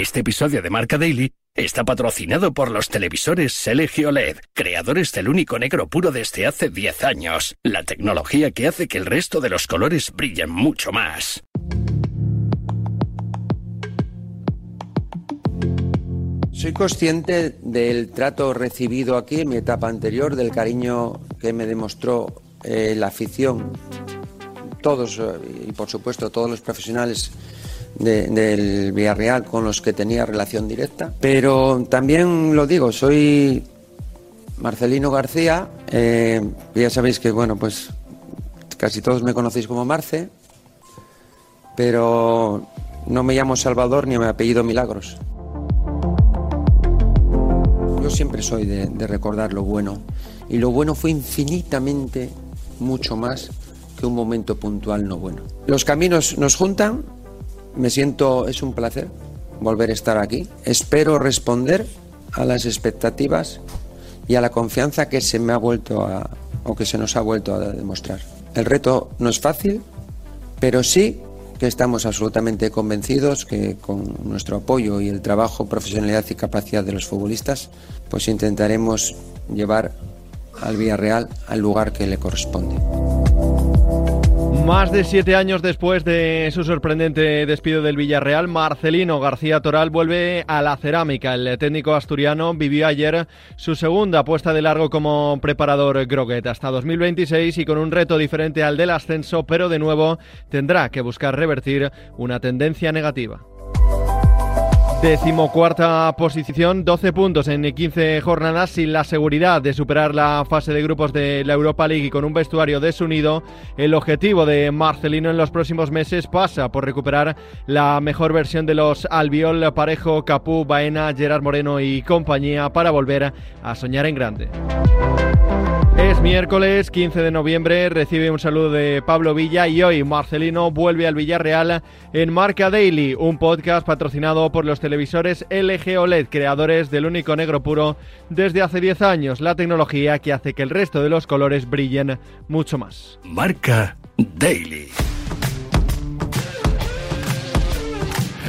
Este episodio de Marca Daily está patrocinado por los televisores Selegio OLED, creadores del único negro puro desde hace 10 años, la tecnología que hace que el resto de los colores brillen mucho más. Soy consciente del trato recibido aquí en mi etapa anterior, del cariño que me demostró eh, la afición, todos eh, y por supuesto todos los profesionales del Villarreal con los que tenía relación directa. Pero también lo digo, soy Marcelino García, eh, ya sabéis que bueno, pues casi todos me conocéis como Marce, pero no me llamo Salvador ni me apellido Milagros. Yo siempre soy de, de recordar lo bueno y lo bueno fue infinitamente mucho más que un momento puntual no bueno. Los caminos nos juntan me siento, es un placer volver a estar aquí. Espero responder a las expectativas y a la confianza que se me ha vuelto a, o que se nos ha vuelto a demostrar. El reto no es fácil, pero sí que estamos absolutamente convencidos que con nuestro apoyo y el trabajo, profesionalidad y capacidad de los futbolistas, pues intentaremos llevar al Villarreal al lugar que le corresponde. Más de siete años después de su sorprendente despido del Villarreal, Marcelino García Toral vuelve a la cerámica. El técnico asturiano vivió ayer su segunda puesta de largo como preparador Groguet hasta 2026 y con un reto diferente al del ascenso, pero de nuevo tendrá que buscar revertir una tendencia negativa. Decimocuarta posición, 12 puntos en 15 jornadas sin la seguridad de superar la fase de grupos de la Europa League y con un vestuario desunido. El objetivo de Marcelino en los próximos meses pasa por recuperar la mejor versión de los Albiol, Parejo, Capú, Baena, Gerard Moreno y compañía para volver a soñar en grande. Es miércoles 15 de noviembre, recibe un saludo de Pablo Villa y hoy Marcelino vuelve al Villarreal en Marca Daily, un podcast patrocinado por los televisores LG OLED, creadores del único negro puro desde hace 10 años, la tecnología que hace que el resto de los colores brillen mucho más. Marca Daily.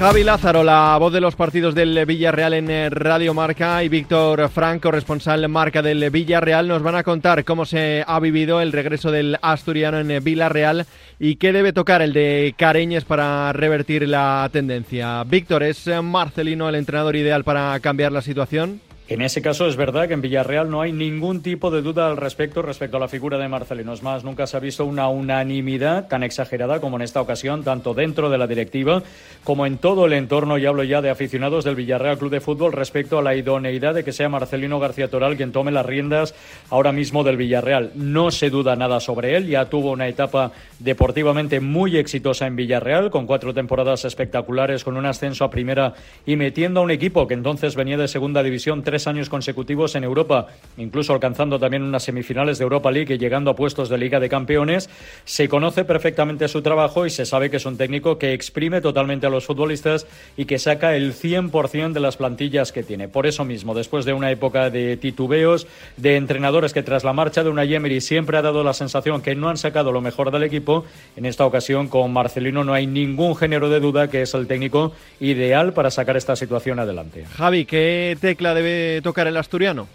Javi Lázaro, la voz de los partidos del Villarreal en eh, Radio Marca y Víctor Franco, responsable Marca del Villarreal, nos van a contar cómo se ha vivido el regreso del asturiano en eh, Villarreal y qué debe tocar el de Careñes para revertir la tendencia. Víctor, ¿es eh, Marcelino el entrenador ideal para cambiar la situación? En ese caso es verdad que en Villarreal no hay ningún tipo de duda al respecto respecto a la figura de Marcelino. Es más, nunca se ha visto una unanimidad tan exagerada como en esta ocasión, tanto dentro de la directiva como en todo el entorno, y hablo ya de aficionados del Villarreal Club de Fútbol, respecto a la idoneidad de que sea Marcelino García Toral quien tome las riendas ahora mismo del Villarreal. No se duda nada sobre él, ya tuvo una etapa deportivamente muy exitosa en Villarreal, con cuatro temporadas espectaculares, con un ascenso a primera y metiendo a un equipo que entonces venía de segunda división tres años consecutivos en Europa, incluso alcanzando también unas semifinales de Europa League y llegando a puestos de Liga de Campeones. Se conoce perfectamente su trabajo y se sabe que es un técnico que exprime totalmente a los futbolistas y que saca el 100% de las plantillas que tiene. Por eso mismo, después de una época de titubeos, de entrenadores que tras la marcha de una Yemery siempre ha dado la sensación que no han sacado lo mejor del equipo, en esta ocasión con Marcelino no hay ningún género de duda que es el técnico ideal para sacar esta situación adelante. Javi, ¿qué tecla debe tocar el asturiano?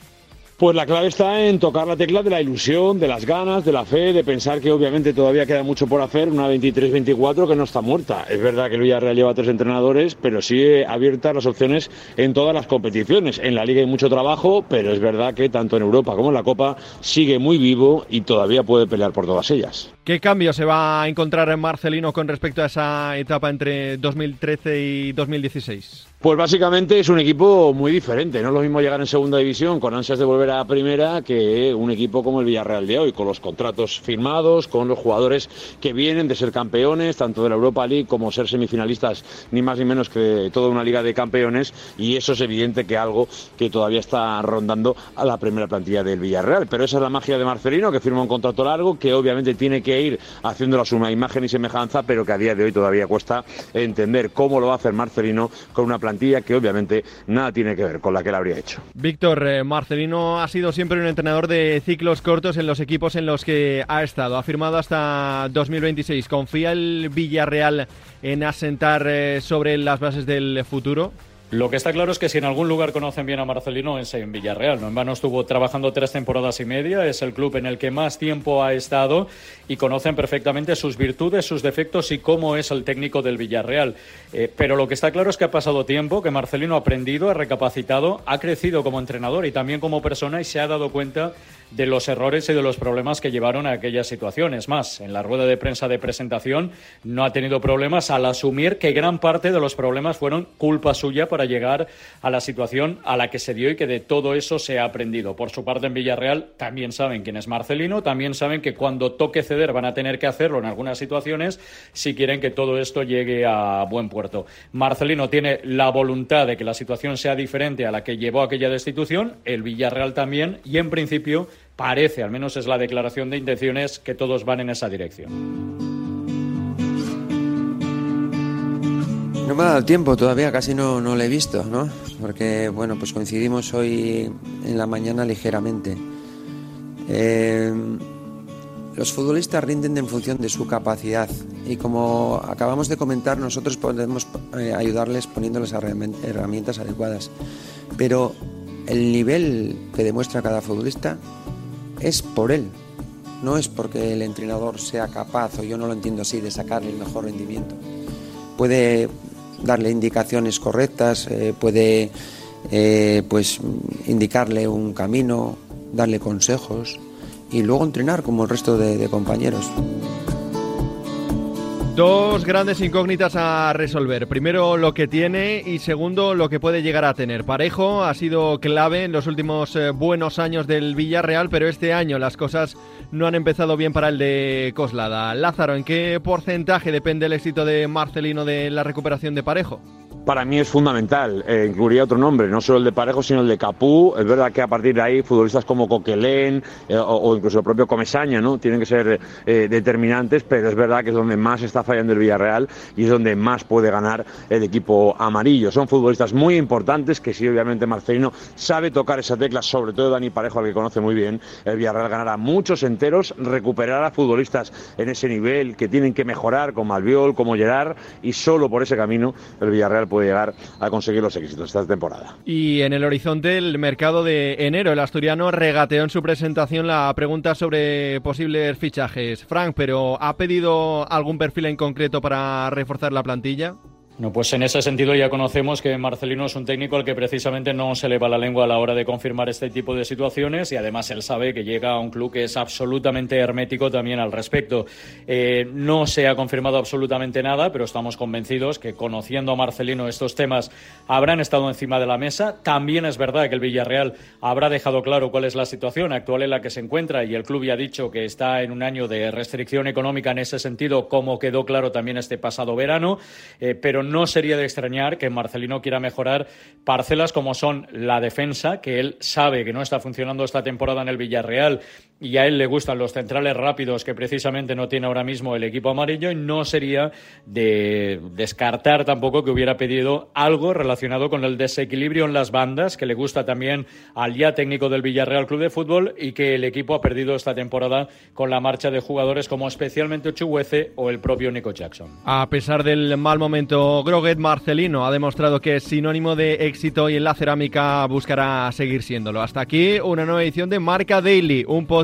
Pues la clave está en tocar la tecla de la ilusión, de las ganas, de la fe, de pensar que obviamente todavía queda mucho por hacer, una 23-24 que no está muerta. Es verdad que el Villarreal lleva tres entrenadores, pero sigue abiertas las opciones en todas las competiciones. En la Liga hay mucho trabajo, pero es verdad que tanto en Europa como en la Copa sigue muy vivo y todavía puede pelear por todas ellas. ¿Qué cambio se va a encontrar en Marcelino con respecto a esa etapa entre 2013 y 2016? Pues básicamente es un equipo muy diferente. No es lo mismo llegar en segunda división con ansias de volver a primera que un equipo como el Villarreal de hoy, con los contratos firmados, con los jugadores que vienen de ser campeones, tanto de la Europa League como ser semifinalistas, ni más ni menos que toda una liga de campeones. Y eso es evidente que algo que todavía está rondando a la primera plantilla del Villarreal. Pero esa es la magia de Marcelino, que firma un contrato largo, que obviamente tiene que ir haciéndolo a su imagen y semejanza, pero que a día de hoy todavía cuesta entender cómo lo va a hacer Marcelino con una plantilla que obviamente nada tiene que ver con la que él habría hecho. Víctor, eh, Marcelino ha sido siempre un entrenador de ciclos cortos en los equipos en los que ha estado. Ha firmado hasta 2026. ¿Confía el Villarreal en asentar eh, sobre las bases del futuro? Lo que está claro es que si en algún lugar conocen bien a Marcelino es en Villarreal. No en vano estuvo trabajando tres temporadas y media, es el club en el que más tiempo ha estado y conocen perfectamente sus virtudes, sus defectos y cómo es el técnico del Villarreal. Eh, pero lo que está claro es que ha pasado tiempo, que Marcelino ha aprendido, ha recapacitado, ha crecido como entrenador y también como persona y se ha dado cuenta de los errores y de los problemas que llevaron a aquellas situaciones. Más, en la rueda de prensa de presentación no ha tenido problemas al asumir que gran parte de los problemas fueron culpa suya llegar a la situación a la que se dio y que de todo eso se ha aprendido. Por su parte, en Villarreal también saben quién es Marcelino, también saben que cuando toque ceder van a tener que hacerlo en algunas situaciones si quieren que todo esto llegue a buen puerto. Marcelino tiene la voluntad de que la situación sea diferente a la que llevó aquella destitución, el Villarreal también, y en principio parece, al menos es la declaración de intenciones, que todos van en esa dirección. No me ha dado tiempo todavía, casi no, no lo he visto, ¿no? Porque, bueno, pues coincidimos hoy en la mañana ligeramente. Eh, los futbolistas rinden en función de su capacidad y como acabamos de comentar, nosotros podemos eh, ayudarles poniéndoles herramientas adecuadas. Pero el nivel que demuestra cada futbolista es por él, no es porque el entrenador sea capaz, o yo no lo entiendo así, de sacarle el mejor rendimiento. Puede darle indicaciones correctas, eh, puede eh, pues indicarle un camino, darle consejos y luego entrenar como el resto de compañeros. Dos grandes incógnitas a resolver. Primero lo que tiene y segundo lo que puede llegar a tener. Parejo ha sido clave en los últimos eh, buenos años del Villarreal, pero este año las cosas no han empezado bien para el de Coslada. Lázaro, ¿en qué porcentaje depende el éxito de Marcelino de la recuperación de Parejo? Para mí es fundamental. Eh, incluiría otro nombre, no solo el de Parejo, sino el de Capú. Es verdad que a partir de ahí futbolistas como Coquelén eh, o, incluso el propio Comesaña ¿no? tienen que ser eh, determinantes, pero es verdad que es donde más está fallando el Villarreal y es donde más puede ganar el equipo amarillo. Son futbolistas muy importantes que sí, obviamente Marcelino sabe tocar esa tecla, sobre todo Dani Parejo, al que conoce muy bien. El Villarreal ganará muchos enteros, recuperará futbolistas en ese nivel que tienen que mejorar, como Albiol, como Gerard, y solo por ese camino el Villarreal puede llegar a conseguir los éxitos esta temporada. Y en el horizonte el mercado de enero, el asturiano regateó en su presentación la pregunta sobre posibles fichajes. Frank, pero ¿ha pedido algún perfil en concreto para reforzar la plantilla? No, pues en ese sentido ya conocemos que Marcelino es un técnico al que precisamente no se le va la lengua a la hora de confirmar este tipo de situaciones y además él sabe que llega a un club que es absolutamente hermético también al respecto. Eh, no se ha confirmado absolutamente nada, pero estamos convencidos que conociendo a Marcelino estos temas habrán estado encima de la mesa. También es verdad que el Villarreal habrá dejado claro cuál es la situación actual en la que se encuentra y el club ya ha dicho que está en un año de restricción económica en ese sentido, como quedó claro también este pasado verano, eh, pero no sería de extrañar que Marcelino quiera mejorar parcelas como son la defensa, que él sabe que no está funcionando esta temporada en el Villarreal y a él le gustan los centrales rápidos que precisamente no tiene ahora mismo el equipo amarillo y no sería de descartar tampoco que hubiera pedido algo relacionado con el desequilibrio en las bandas que le gusta también al ya técnico del Villarreal Club de Fútbol y que el equipo ha perdido esta temporada con la marcha de jugadores como especialmente Chuguece o el propio Nico Jackson. A pesar del mal momento, Groguet Marcelino ha demostrado que es sinónimo de éxito y en la cerámica buscará seguir siéndolo. Hasta aquí una nueva edición de Marca Daily, un